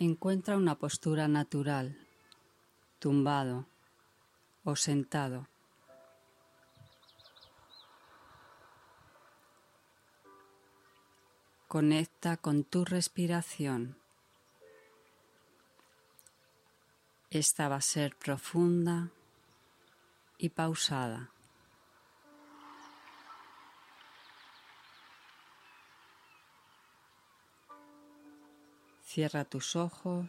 Encuentra una postura natural, tumbado o sentado. Conecta con tu respiración. Esta va a ser profunda y pausada. Cierra tus ojos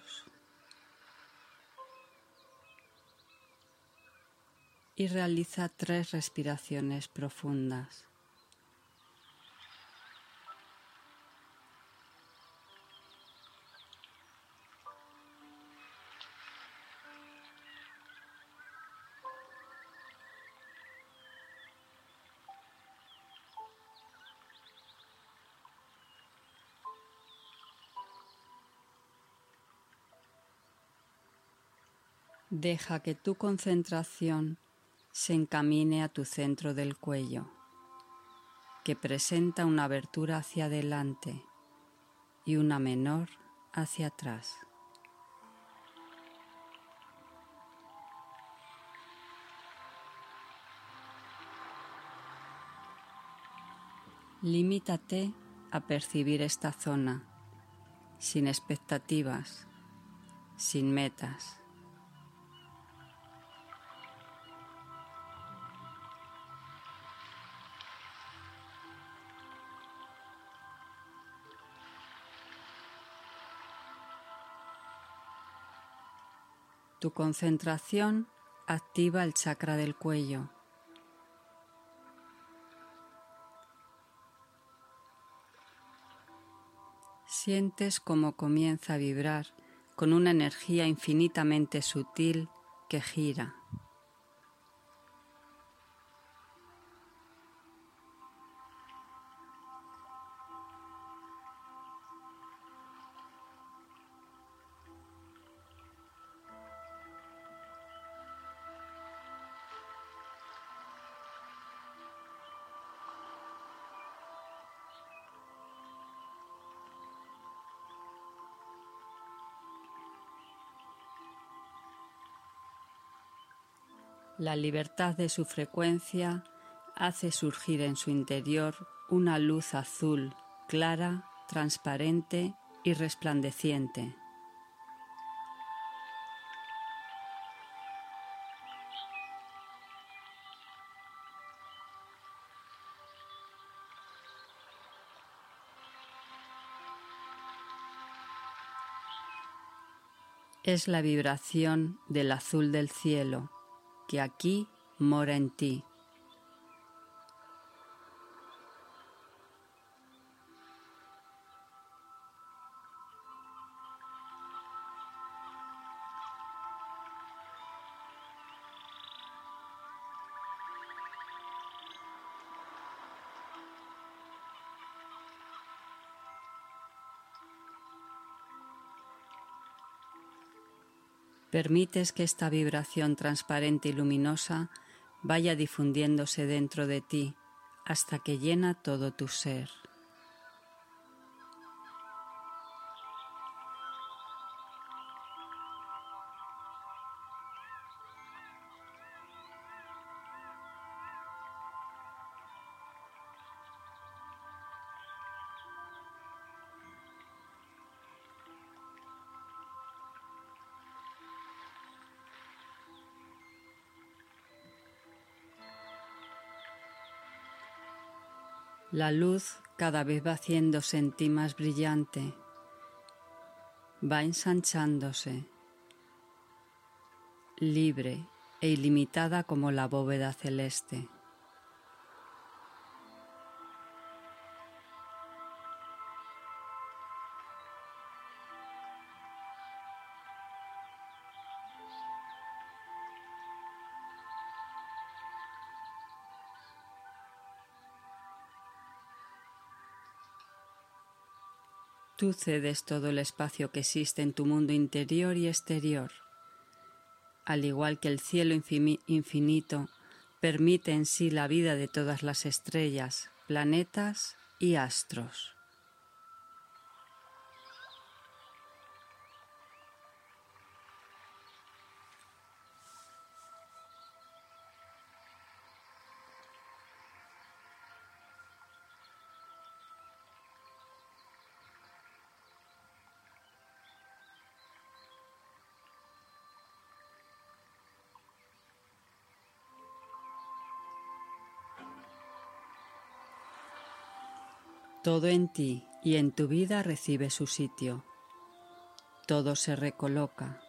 y realiza tres respiraciones profundas. Deja que tu concentración se encamine a tu centro del cuello, que presenta una abertura hacia adelante y una menor hacia atrás. Limítate a percibir esta zona sin expectativas, sin metas. Tu concentración activa el chakra del cuello. Sientes cómo comienza a vibrar con una energía infinitamente sutil que gira. La libertad de su frecuencia hace surgir en su interior una luz azul, clara, transparente y resplandeciente. Es la vibración del azul del cielo que aquí mora en ti. Permites que esta vibración transparente y luminosa vaya difundiéndose dentro de ti hasta que llena todo tu ser. La luz cada vez va haciéndose en ti más brillante, va ensanchándose, libre e ilimitada como la bóveda celeste. Tú cedes todo el espacio que existe en tu mundo interior y exterior, al igual que el cielo infinito permite en sí la vida de todas las estrellas, planetas y astros. Todo en ti y en tu vida recibe su sitio. Todo se recoloca.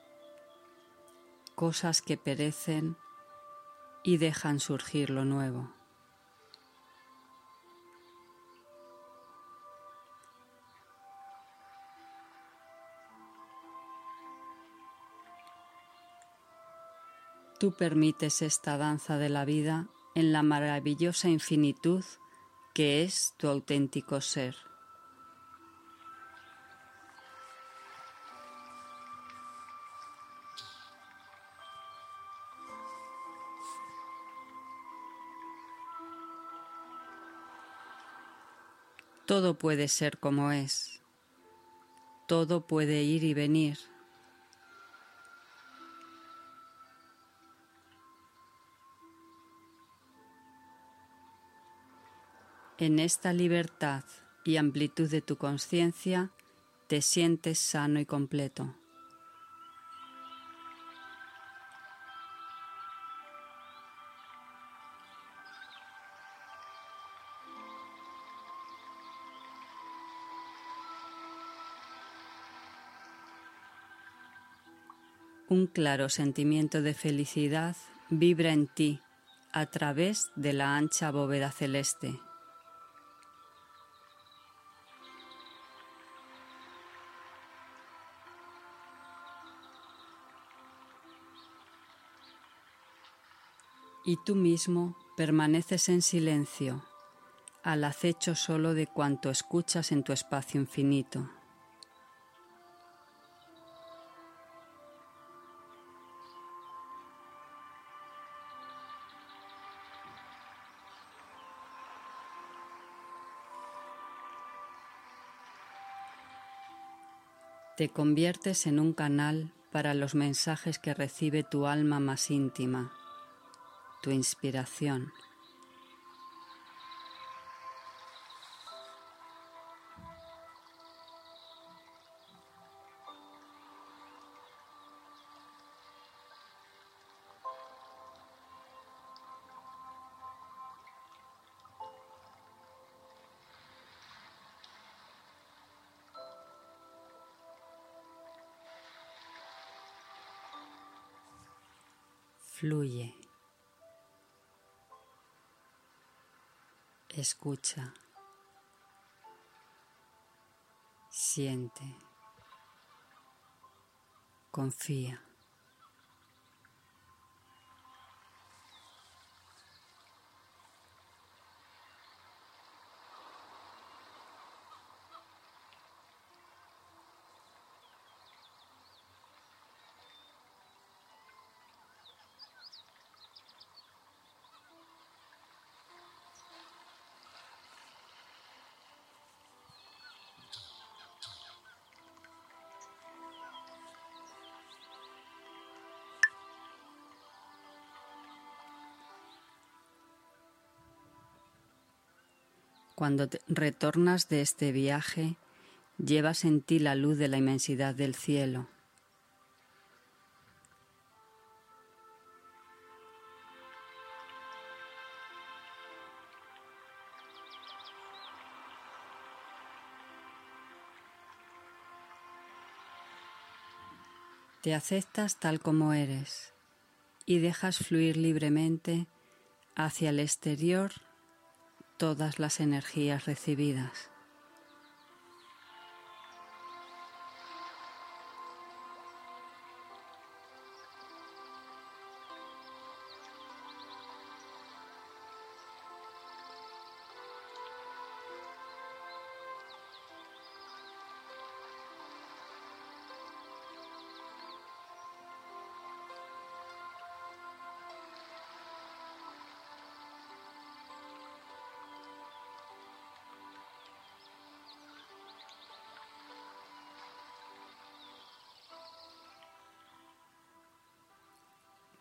Cosas que perecen y dejan surgir lo nuevo. Tú permites esta danza de la vida en la maravillosa infinitud que es tu auténtico ser. Todo puede ser como es. Todo puede ir y venir. En esta libertad y amplitud de tu conciencia te sientes sano y completo. Un claro sentimiento de felicidad vibra en ti a través de la ancha bóveda celeste. Y tú mismo permaneces en silencio, al acecho solo de cuanto escuchas en tu espacio infinito. Te conviertes en un canal para los mensajes que recibe tu alma más íntima tu inspiración. Fluye. Escucha. Siente. Confía. Cuando retornas de este viaje, llevas en ti la luz de la inmensidad del cielo. Te aceptas tal como eres y dejas fluir libremente hacia el exterior todas las energías recibidas.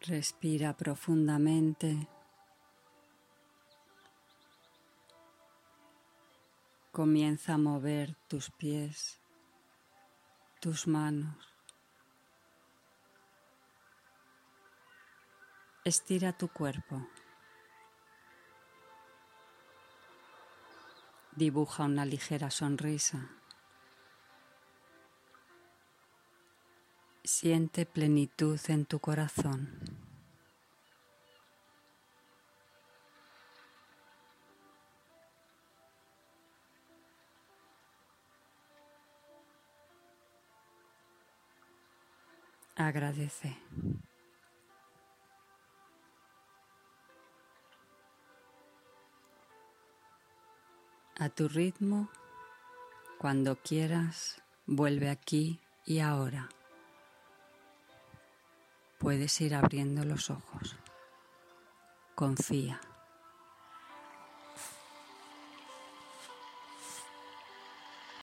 Respira profundamente. Comienza a mover tus pies, tus manos. Estira tu cuerpo. Dibuja una ligera sonrisa. Siente plenitud en tu corazón. Agradece. A tu ritmo, cuando quieras, vuelve aquí y ahora. Puedes ir abriendo los ojos. Confía.